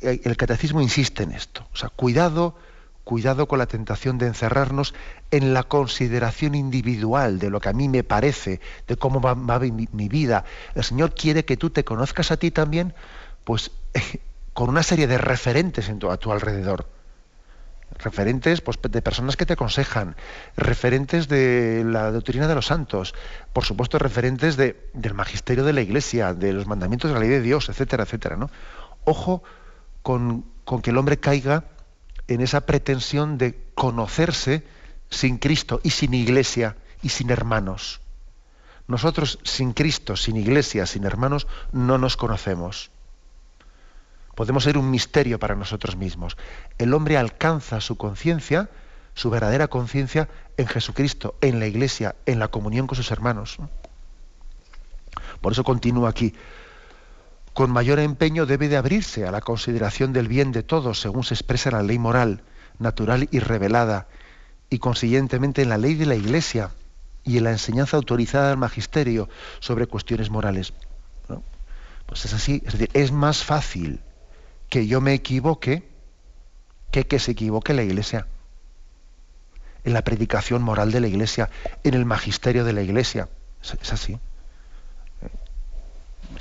El catecismo insiste en esto. O sea, cuidado, cuidado con la tentación de encerrarnos en la consideración individual de lo que a mí me parece, de cómo va, mi vida. El Señor quiere que tú te conozcas a ti también, pues con una serie de referentes a tu alrededor. Referentes pues, de personas que te aconsejan, referentes de la doctrina de los santos, por supuesto referentes de, del magisterio de la iglesia, de los mandamientos de la ley de Dios, etcétera, etcétera. ¿no? Ojo con que el hombre caiga en esa pretensión de conocerse sin Cristo y sin iglesia y sin hermanos. Nosotros sin Cristo, sin iglesia, sin hermanos, no nos conocemos. Podemos ser un misterio para nosotros mismos. El hombre alcanza su conciencia, su verdadera conciencia, en Jesucristo, en la iglesia, en la comunión con sus hermanos. Por eso continúa aquí. Con mayor empeño debe de abrirse a la consideración del bien de todos, según se expresa en la ley moral, natural y revelada, y consiguientemente en la ley de la Iglesia y en la enseñanza autorizada del magisterio sobre cuestiones morales. Pues es así, es decir, es más fácil que yo me equivoque que que se equivoque la Iglesia. En la predicación moral de la Iglesia, en el magisterio de la Iglesia. Es, así.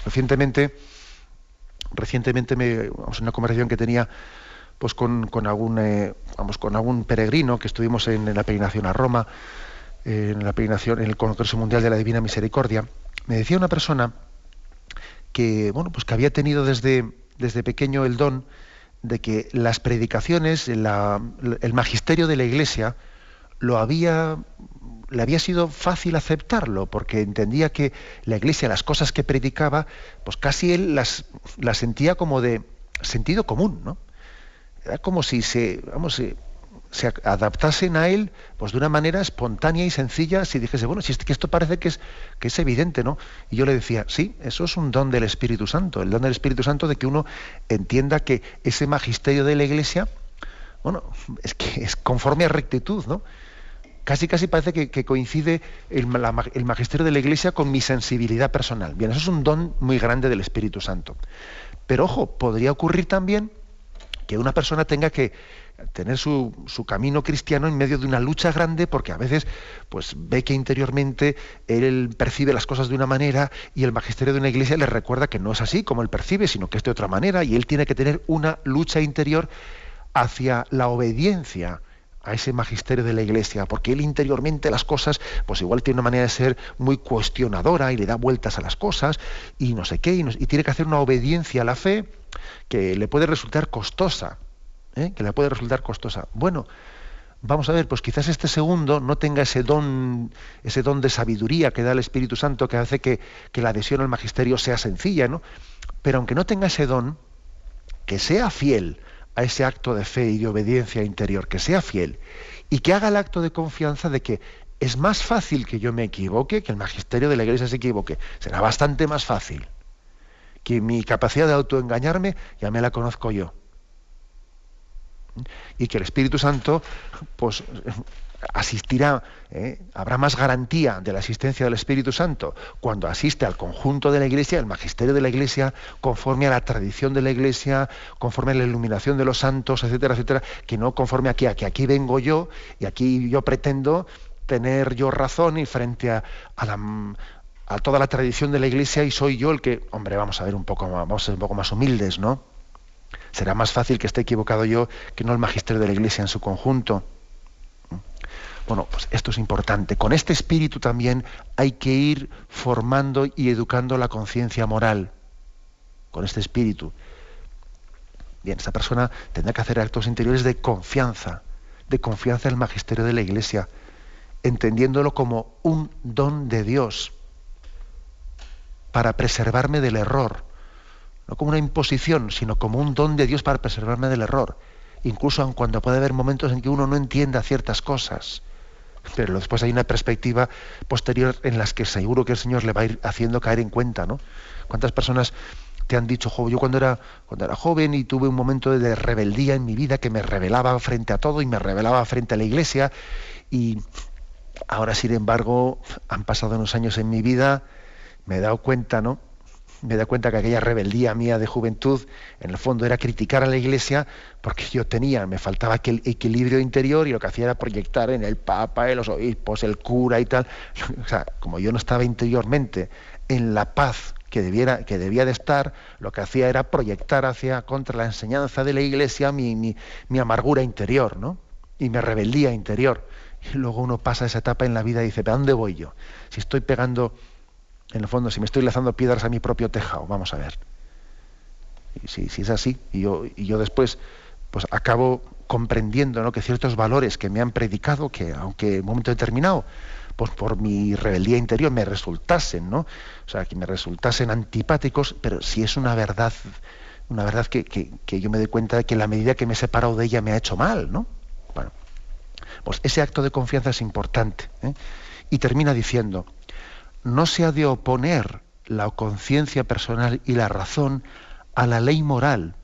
Recientemente, recientemente me, vamos, en una conversación que tenía pues con, algún eh, vamos con algún peregrino que estuvimos en, la peregrinación a Roma, en la peregrinación en el Congreso Mundial de la Divina Misericordia, me decía una persona que bueno pues que había tenido desde desde pequeño el don de que las predicaciones, el magisterio de la Iglesia, lo había, le había sido fácil aceptarlo, porque entendía que la Iglesia, las cosas que predicaba, pues casi él las, las sentía como de sentido común, ¿no? Era como si se, vamos, se adaptasen a él pues de una manera espontánea y sencilla si dijese, bueno, si es que esto parece que es, que es evidente, ¿no? Y yo le decía, sí, eso es un don del Espíritu Santo, el don del Espíritu Santo de que uno entienda que ese magisterio de la Iglesia, bueno, es que es conforme a rectitud, ¿no? Casi, casi parece que, coincide el, el magisterio de la Iglesia con mi sensibilidad personal. Bien, eso es un don muy grande del Espíritu Santo. Pero ojo, podría ocurrir también que una persona tenga que tener su, camino cristiano en medio de una lucha grande porque a veces pues ve que interiormente él percibe las cosas de una manera y el magisterio de una iglesia le recuerda que no es así como él percibe, sino que es de otra manera y él tiene que tener una lucha interior hacia la obediencia a ese magisterio de la iglesia, porque él interiormente las cosas, pues igual tiene una manera de ser muy cuestionadora y le da vueltas a las cosas y no sé qué, y, y tiene que hacer una obediencia a la fe que le puede resultar costosa. ¿Eh? que le puede resultar costosa. Bueno, vamos a ver, pues quizás este segundo no tenga ese don, ese don de sabiduría que da el Espíritu Santo que hace que, la adhesión al magisterio sea sencilla, ¿no? Pero aunque no tenga ese don, que sea fiel a ese acto de fe y de obediencia interior, que sea fiel y que haga el acto de confianza de que es más fácil que yo me equivoque, que el magisterio de la iglesia se equivoque. Será bastante más fácil. Que mi capacidad de autoengañarme ya me la conozco yo y que el Espíritu Santo pues asistirá, ¿eh? habrá más garantía de la asistencia del Espíritu Santo cuando asiste al conjunto de la Iglesia, al magisterio de la Iglesia, conforme a la tradición de la Iglesia, conforme a la iluminación de los santos, etcétera, etcétera, que no conforme aquí, a que aquí vengo yo y aquí yo pretendo tener yo razón y frente a, a, toda la tradición de la Iglesia y soy yo el que, hombre, vamos a ver un poco, vamos a ser un poco más humildes, ¿no? Será más fácil que esté equivocado yo que no el magisterio de la Iglesia en su conjunto. Bueno, pues esto es importante. Con este espíritu también hay que ir formando y educando la conciencia moral. Con este espíritu. Bien, esta persona tendrá que hacer actos interiores de confianza, de confianza en el magisterio de la Iglesia, entendiéndolo como un don de Dios para preservarme del error, no como una imposición, sino como un don de Dios para preservarme del error, incluso aun cuando puede haber momentos en que uno no entienda ciertas cosas. Pero después hay una perspectiva posterior en las que seguro que el Señor le va a ir haciendo caer en cuenta, ¿no? ¿Cuántas personas te han dicho, yo cuando era, cuando era joven y tuve un momento de rebeldía en mi vida que me rebelaba frente a todo y me rebelaba frente a la iglesia y ahora sin embargo han pasado unos años en mi vida, me he dado cuenta, ¿no? Me da cuenta que aquella rebeldía mía de juventud, en el fondo era criticar a la iglesia porque yo tenía, me faltaba aquel equilibrio interior y lo que hacía era proyectar en el Papa, en los obispos, el cura y tal. O sea, como yo no estaba interiormente en la paz que, debiera, que debía de estar, lo que hacía era proyectar hacia contra la enseñanza de la Iglesia mi, mi, amargura interior, ¿no? Y mi rebeldía interior. Y luego uno pasa esa etapa en la vida y dice, ¿a dónde voy yo? Si estoy pegando, en el fondo, si me estoy lanzando piedras a mi propio tejado, vamos a ver. Y si, si es así, y yo, después pues acabo comprendiendo ¿no? que ciertos valores que me han predicado, que aunque en un momento determinado pues por mi rebeldía interior me resultasen, ¿no? O sea, que me resultasen antipáticos, pero si es una verdad, una verdad que, yo me doy cuenta de que la medida que me he separado de ella me ha hecho mal, ¿no? Bueno, pues ese acto de confianza es importante. ¿eh? Y termina diciendo, no se ha de oponer la conciencia personal y la razón a la ley moral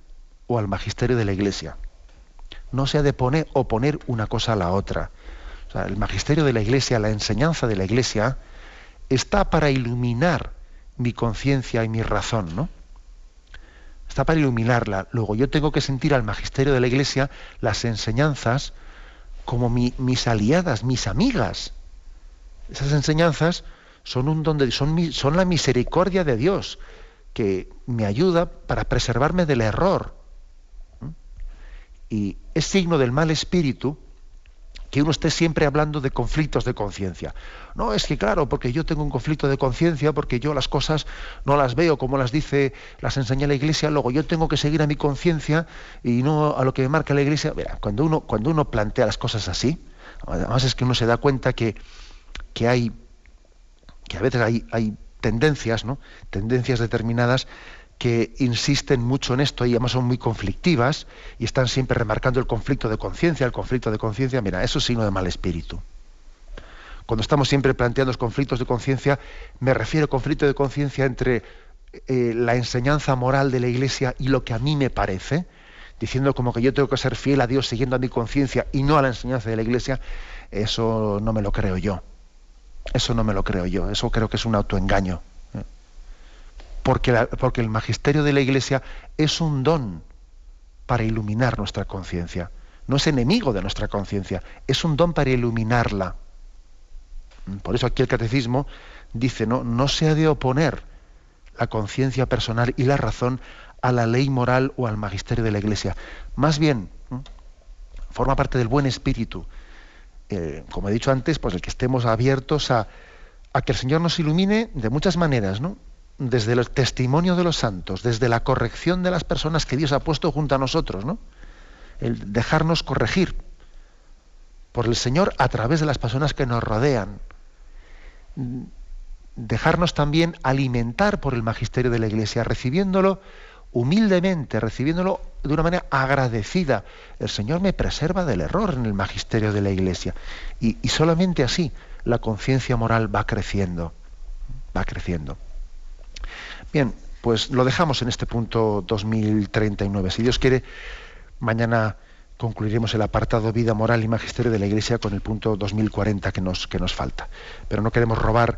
o al magisterio de la Iglesia. No se ha de poner, oponer una cosa a la otra el magisterio de la Iglesia, la enseñanza de la Iglesia, está para iluminar mi conciencia y mi razón, ¿no? Está para iluminarla. Luego yo tengo que sentir al magisterio de la Iglesia las enseñanzas como mis aliadas, mis amigas. Esas enseñanzas son un don son, son la misericordia de Dios que me ayuda para preservarme del error. Y es signo del mal espíritu que uno esté siempre hablando de conflictos de conciencia. No, es que claro, porque yo tengo un conflicto de conciencia, porque yo las cosas no las veo como las dice, las enseña la Iglesia, luego yo tengo que seguir a mi conciencia y no a lo que me marca la Iglesia. cuando uno, cuando uno plantea las cosas así, además es que uno se da cuenta que, que hay, que a veces hay, tendencias, ¿no? Tendencias determinadas que insisten mucho en esto y además son muy conflictivas y están siempre remarcando el conflicto de conciencia, el conflicto de conciencia, mira, eso es signo de mal espíritu. Cuando estamos siempre planteando los conflictos de conciencia, me refiero al conflicto de conciencia entre eh, la enseñanza moral de la Iglesia y lo que a mí me parece, diciendo como que yo tengo que ser fiel a Dios siguiendo a mi conciencia y no a la enseñanza de la Iglesia, eso no me lo creo yo. Eso no me lo creo yo, eso creo que es un autoengaño porque, porque el magisterio de la Iglesia es un don para iluminar nuestra conciencia. No es enemigo de nuestra conciencia, es un don para iluminarla. Por eso aquí el catecismo dice, no, no se ha de oponer la conciencia personal y la razón a la ley moral o al magisterio de la Iglesia. Más bien, forma parte del buen espíritu. Eh, como he dicho antes, pues el que estemos abiertos a, a que el Señor nos ilumine de muchas maneras, ¿no? desde el testimonio de los santos, desde la corrección de las personas que Dios ha puesto junto a nosotros, ¿no? El dejarnos corregir por el Señor a través de las personas que nos rodean. Dejarnos también alimentar por el magisterio de la Iglesia, recibiéndolo humildemente, recibiéndolo de una manera agradecida. El Señor me preserva del error en el magisterio de la Iglesia. Y, solamente así la conciencia moral va creciendo, va creciendo. Bien, pues lo dejamos en este punto 2039. Si Dios quiere, mañana concluiremos el apartado vida moral y magisterio de la Iglesia con el punto 2040 que nos, que nos falta. Pero no queremos robar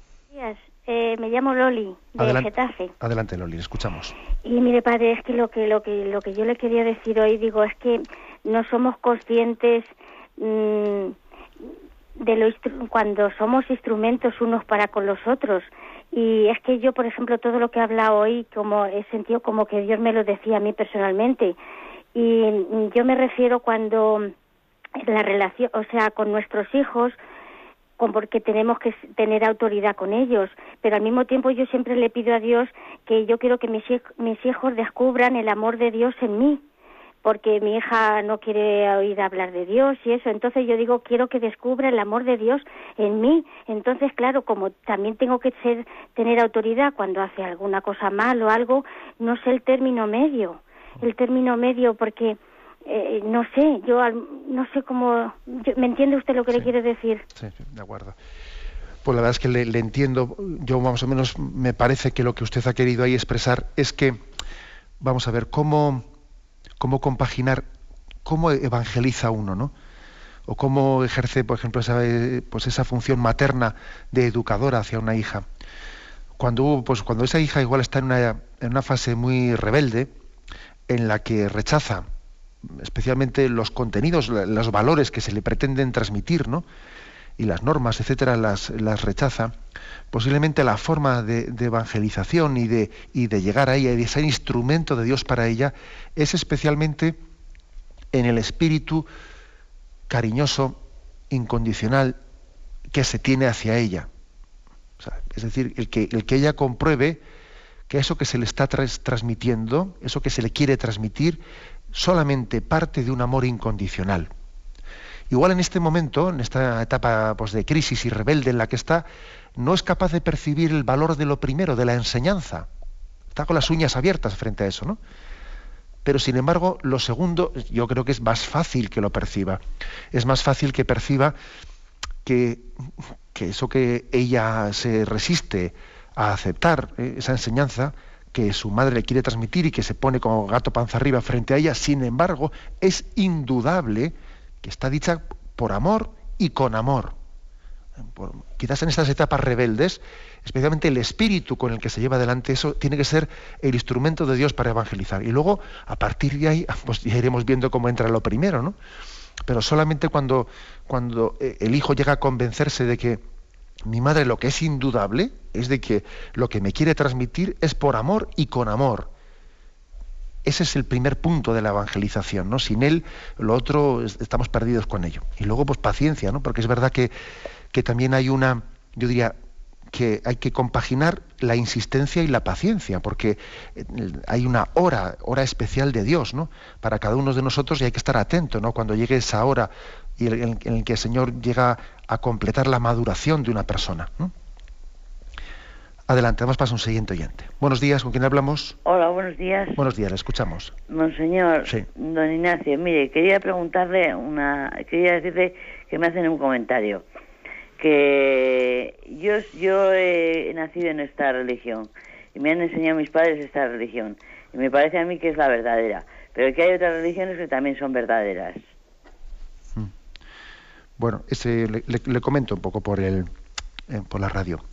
Eh, me llamo Loli, de Adelante. Getafe. Adelante, Loli, escuchamos. Y mire, padre, es que lo que lo que lo que yo le quería decir hoy, digo, es que no somos conscientes mm, de lo instru- cuando somos instrumentos unos para con los otros. Y es que yo, por ejemplo, todo lo que he hablado hoy, como he sentido como que Dios me lo decía a mí personalmente. Y mm, yo me refiero cuando la relación, o sea, con nuestros hijos, porque tenemos que tener autoridad con ellos, pero al mismo tiempo yo siempre le pido a Dios que yo quiero que mis hijos descubran el amor de Dios en mí, porque mi hija no quiere oír hablar de Dios y eso, entonces yo digo quiero que descubra el amor de Dios en mí, entonces claro, como también tengo que ser tener autoridad cuando hace alguna cosa mal o algo, no sé el término medio, el término medio porque eh, no sé, yo al- no sé cómo, yo- ¿me entiende usted lo que le quiero decir? Sí, de acuerdo. Pues la verdad es que le, le entiendo. Yo más o menos me parece que lo que usted ha querido ahí expresar es que, vamos a ver, cómo, cómo compaginar, cómo evangeliza uno, ¿no? O cómo ejerce, por ejemplo, esa, pues esa función materna de educadora hacia una hija. Cuando, pues cuando esa hija igual está en una, en una fase muy rebelde, en la que rechaza especialmente los contenidos, los valores que se le pretenden transmitir, ¿no? y las normas, etcétera, las, las rechaza, posiblemente la forma de, de evangelización y de, y de llegar a ella, y de ser instrumento de Dios para ella, es especialmente en el espíritu cariñoso, incondicional, que se tiene hacia ella. Es decir, el que, el que ella compruebe que eso que se le está transmitiendo, eso que se le quiere transmitir, solamente parte de un amor incondicional. Igual en este momento, en esta etapa pues, de crisis y rebelde en la que está, no es capaz de percibir el valor de lo primero, de la enseñanza. Está con las uñas abiertas frente a eso, ¿no? Pero sin embargo, lo segundo, yo creo que es más fácil que lo perciba. Es más fácil que perciba que, que eso que ella se resiste a aceptar, eh, esa enseñanza que su madre le quiere transmitir y que se pone como gato panza arriba frente a ella, sin embargo, es indudable que está dicha por amor y con amor. Quizás en estas etapas rebeldes, especialmente el espíritu con el que se lleva adelante eso, tiene que ser el instrumento de Dios para evangelizar. Y luego, a partir de ahí, pues ya iremos viendo cómo entra lo primero, ¿no? Pero solamente cuando, cuando eh, el hijo llega a convencerse de que mi madre lo que es indudable es de que lo que me quiere transmitir es por amor y con amor. Ese es el primer punto de la evangelización, ¿no? Sin él, lo otro es- estamos perdidos con ello. Y luego, pues paciencia, ¿no? Porque es verdad que, que también hay una, yo diría, que hay que compaginar la insistencia y la paciencia, porque eh, hay una hora, hora especial de Dios, ¿no? Para cada uno de nosotros y hay que estar atento, ¿no? Cuando llegue esa hora y en, en el que el Señor llega a completar la maduración de una persona. ¿no? Adelante, vamos para un siguiente oyente. Buenos días, ¿con quién hablamos? Hola, buenos días. Buenos días, le escuchamos. Monseñor, Sí. don Ignacio, mire, quería preguntarle una, quería decirle que me hacen un comentario. Que yo, yo he nacido en esta religión y me han enseñado mis padres esta religión y me parece a mí que es la verdadera, pero que hay otras religiones que también son verdaderas. Bueno, ese, le, comento un poco por, el, eh, por la radio.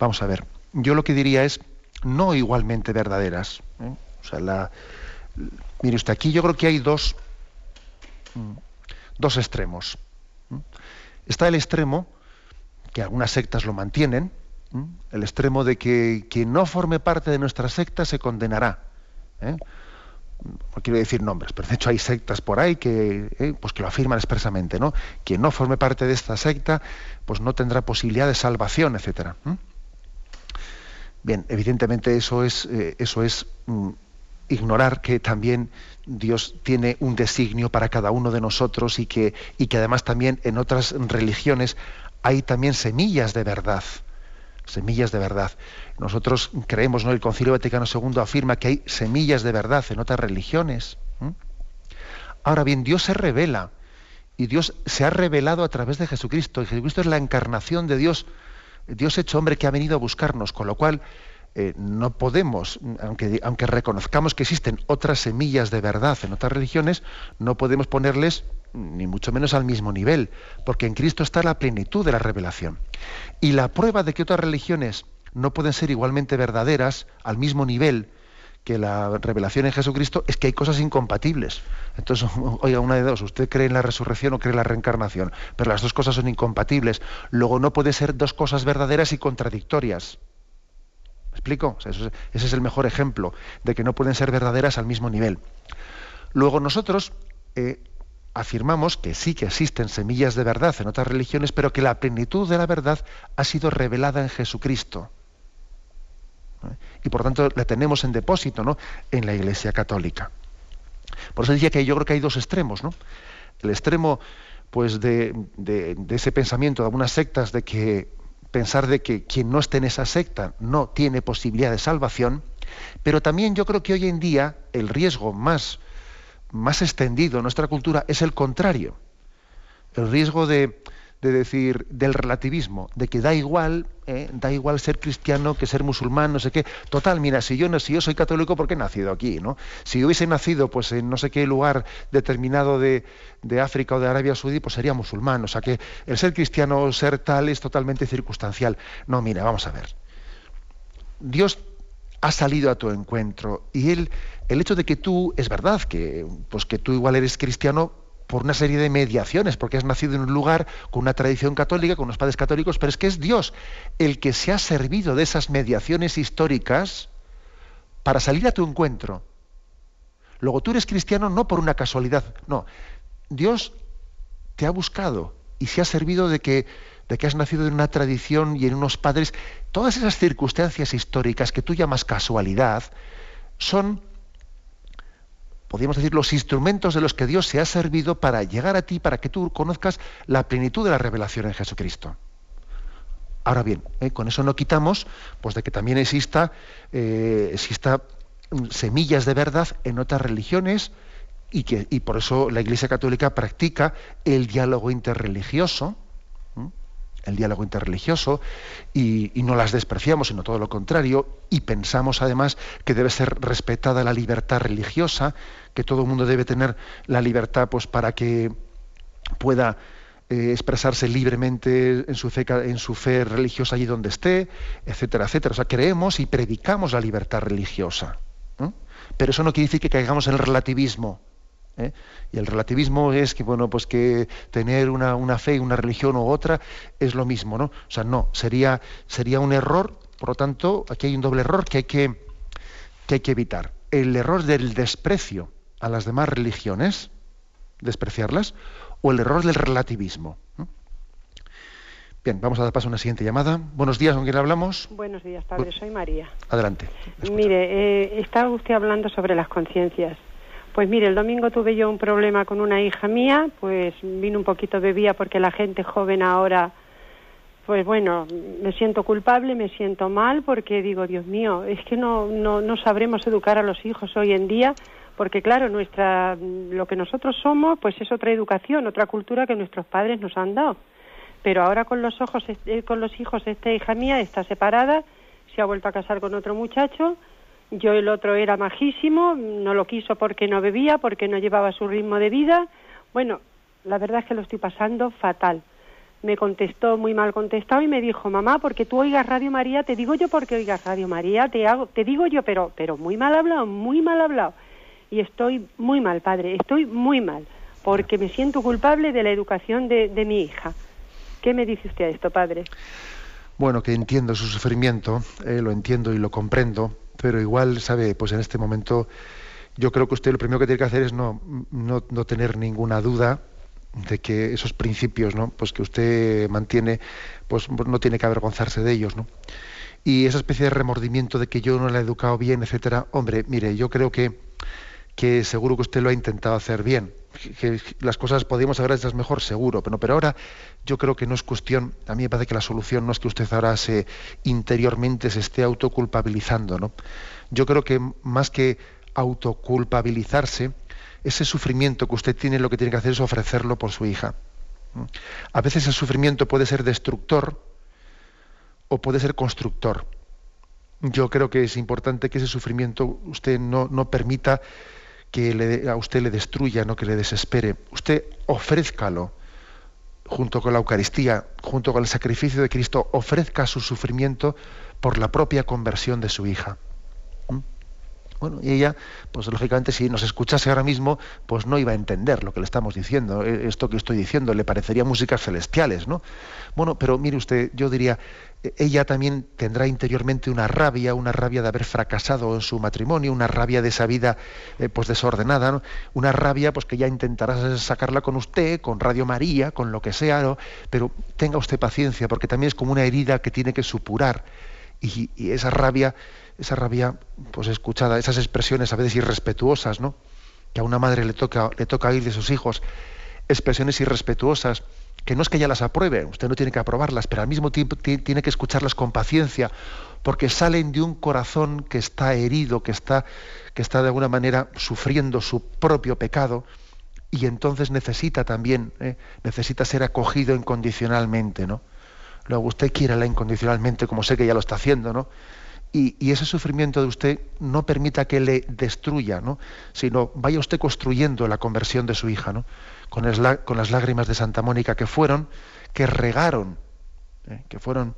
Vamos a ver, yo lo que diría es no igualmente verdaderas. ¿eh? O sea, la, mire usted, aquí yo creo que hay dos, mm, dos extremos. Está el extremo, que algunas sectas lo mantienen, el extremo de que quien no forme parte de nuestra secta se condenará. ¿eh? No quiero decir nombres, pero de hecho hay sectas por ahí que, eh, pues que lo afirman expresamente, ¿no? Quien no forme parte de esta secta, pues no tendrá posibilidad de salvación, etcétera. Bien, evidentemente eso es, eh, eso es mm, ignorar que también Dios tiene un designio para cada uno de nosotros y que, y que además también en otras religiones hay también semillas de verdad semillas de verdad. Nosotros creemos, ¿no? El Concilio Vaticano II afirma que hay semillas de verdad en otras religiones. Ahora bien, Dios se revela y Dios se ha revelado a través de Jesucristo. Y Jesucristo es la encarnación de Dios, Dios hecho hombre que ha venido a buscarnos, con lo cual eh, no podemos, aunque, aunque reconozcamos que existen otras semillas de verdad en otras religiones, no podemos ponerles ni mucho menos al mismo nivel, porque en Cristo está la plenitud de la revelación. Y la prueba de que otras religiones no pueden ser igualmente verdaderas al mismo nivel que la revelación en Jesucristo, es que hay cosas incompatibles. Entonces, oiga, una de dos, usted cree en la resurrección o cree en la reencarnación, pero las dos cosas son incompatibles. Luego no puede ser dos cosas verdaderas y contradictorias. ¿Me explico? ese es el mejor ejemplo de que no pueden ser verdaderas al mismo nivel. Luego nosotros eh, afirmamos que sí que existen semillas de verdad en otras religiones, pero que la plenitud de la verdad ha sido revelada en Jesucristo. Y por tanto la tenemos en depósito ¿no? en la Iglesia Católica. Por eso decía que yo creo que hay dos extremos. ¿no? El extremo pues, de, de ese pensamiento de algunas sectas de que pensar de que quien no esté en esa secta no tiene posibilidad de salvación, pero también yo creo que hoy en día el riesgo más más extendido en nuestra cultura es el contrario. El riesgo de, decir del relativismo, de que da igual, eh, da igual ser cristiano que ser musulmán, no sé qué. Total, mira, si yo no, si yo soy católico, ¿por qué he nacido aquí? ¿no? Si hubiese nacido pues en no sé qué lugar determinado de, de África o de Arabia Saudí, pues sería musulmán. O sea que el ser cristiano o ser tal es totalmente circunstancial. No, mira, vamos a ver. Dios ha salido a tu encuentro y él el hecho de que tú, es verdad que, pues que tú igual eres cristiano por una serie de mediaciones, porque has nacido en un lugar con una tradición católica, con unos padres católicos, pero es que es Dios el que se ha servido de esas mediaciones históricas para salir a tu encuentro. Luego tú eres cristiano no por una casualidad, no. Dios te ha buscado y se ha servido de que, de que has nacido en una tradición y en unos padres. Todas esas circunstancias históricas que tú llamas casualidad son podríamos decir, los instrumentos de los que Dios se ha servido para llegar a ti, para que tú conozcas la plenitud de la revelación en Jesucristo. Ahora bien, eh, con eso no quitamos pues, de que también exista, eh, exista mm, semillas de verdad en otras religiones y, que, y por eso la Iglesia Católica practica el diálogo interreligioso, el diálogo interreligioso y, no las despreciamos, sino todo lo contrario, y pensamos además que debe ser respetada la libertad religiosa, que todo el mundo debe tener la libertad pues, para que pueda eh, expresarse libremente en su, fe, en su fe religiosa allí donde esté, etcétera, etcétera. O sea, creemos y predicamos la libertad religiosa. Pero eso no quiere decir que caigamos en el relativismo. ¿Eh? Y el relativismo es que, bueno, pues que tener una, una, fe, una religión u otra es lo mismo, ¿no? O sea, no, sería, sería un error, por lo tanto, aquí hay un doble error que hay que, que hay que evitar. El error del desprecio a las demás religiones, despreciarlas, o el error del relativismo. Bien, vamos a dar paso a una siguiente llamada. Buenos días, ¿con quién hablamos? Buenos días, padre, soy María. Adelante. Mire, eh, estaba usted hablando sobre las conciencias. Pues mire, el domingo tuve yo un problema con una hija mía, pues vino un poquito bebía porque la gente joven ahora, pues bueno, me siento culpable, me siento mal porque digo, Dios mío, es que no, no, no sabremos educar a los hijos hoy en día porque claro, nuestra, lo que nosotros somos, pues es otra educación, otra cultura que nuestros padres nos han dado. Pero ahora con los ojos, eh, con los hijos, esta hija mía está separada, se ha vuelto a casar con otro muchacho yo el otro era majísimo, no lo quiso porque no bebía, porque no llevaba su ritmo de vida. Bueno, la verdad es que lo estoy pasando fatal. Me contestó muy mal contestado y me dijo, mamá, porque tú oigas Radio María, te digo yo porque oigas Radio María, te hago, te digo yo, pero, pero muy mal hablado, muy mal hablado. Y estoy muy mal, padre, estoy muy mal, porque me siento culpable de la educación de, de mi hija. ¿Qué me dice usted a esto, padre? Bueno, que entiendo su sufrimiento, eh, lo entiendo y lo comprendo pero igual, sabe, pues en este momento yo creo que usted lo primero que tiene que hacer es no, no, tener ninguna duda de que esos principios ¿no? pues que usted mantiene pues no tiene que avergonzarse de ellos ¿no? y esa especie de remordimiento de que yo no la he educado bien etcétera hombre mire yo creo que que seguro que usted lo ha intentado hacer bien que las cosas podríamos haber hecho mejor seguro pero pero ahora yo creo que no es cuestión, a mí me parece que la solución no es que usted ahora se interiormente se esté autoculpabilizando, ¿no? Yo creo que más que autoculpabilizarse, ese sufrimiento que usted tiene lo que tiene que hacer es ofrecerlo por su hija. A veces el sufrimiento puede ser destructor o puede ser constructor. Yo creo que es importante que ese sufrimiento usted no, no permita que a usted le destruya, no que le desespere. Usted ofrézcalo junto con la Eucaristía, junto con el sacrificio de Cristo, ofrezca su sufrimiento por la propia conversión de su hija. Bueno, y ella, pues lógicamente, si nos escuchase ahora mismo, pues no iba a entender lo que le estamos diciendo. E, esto que estoy diciendo le parecería músicas celestiales, ¿no? Bueno, pero mire usted, yo diría, e, ella también tendrá interiormente una rabia, una rabia de haber fracasado en su matrimonio, una rabia de esa vida eh, pues desordenada, una rabia pues que ya intentará sacarla con usted, con Radio María, con lo que sea, pero tenga usted paciencia, porque también es como una herida que tiene que supurar y, y esa rabia esa rabia pues escuchada, esas expresiones a veces irrespetuosas, ¿no? Que a una madre le toca, le toca oír de sus hijos, expresiones irrespetuosas, que no es que ella las apruebe, usted no tiene que aprobarlas, pero al mismo tiempo tiene que escucharlas con paciencia, porque salen de un corazón que está herido, que está, que está de alguna manera sufriendo su propio pecado, y entonces necesita también, ¿eh? necesita ser acogido incondicionalmente, ¿no? Luego usted quiera incondicionalmente, como sé que ya lo está haciendo, ¿no? y, ese sufrimiento de usted no permita que le destruya, ¿no? sino vaya usted construyendo la conversión de su hija, ¿no? con, con las lágrimas de Santa Mónica que fueron, que regaron, ¿eh? que fueron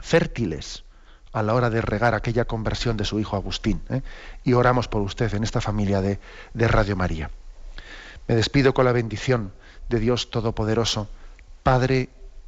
fértiles a la hora de regar aquella conversión de su hijo Agustín. ¿eh? Y oramos por usted en esta familia de, de Radio María. Me despido con la bendición de Dios Todopoderoso, Padre,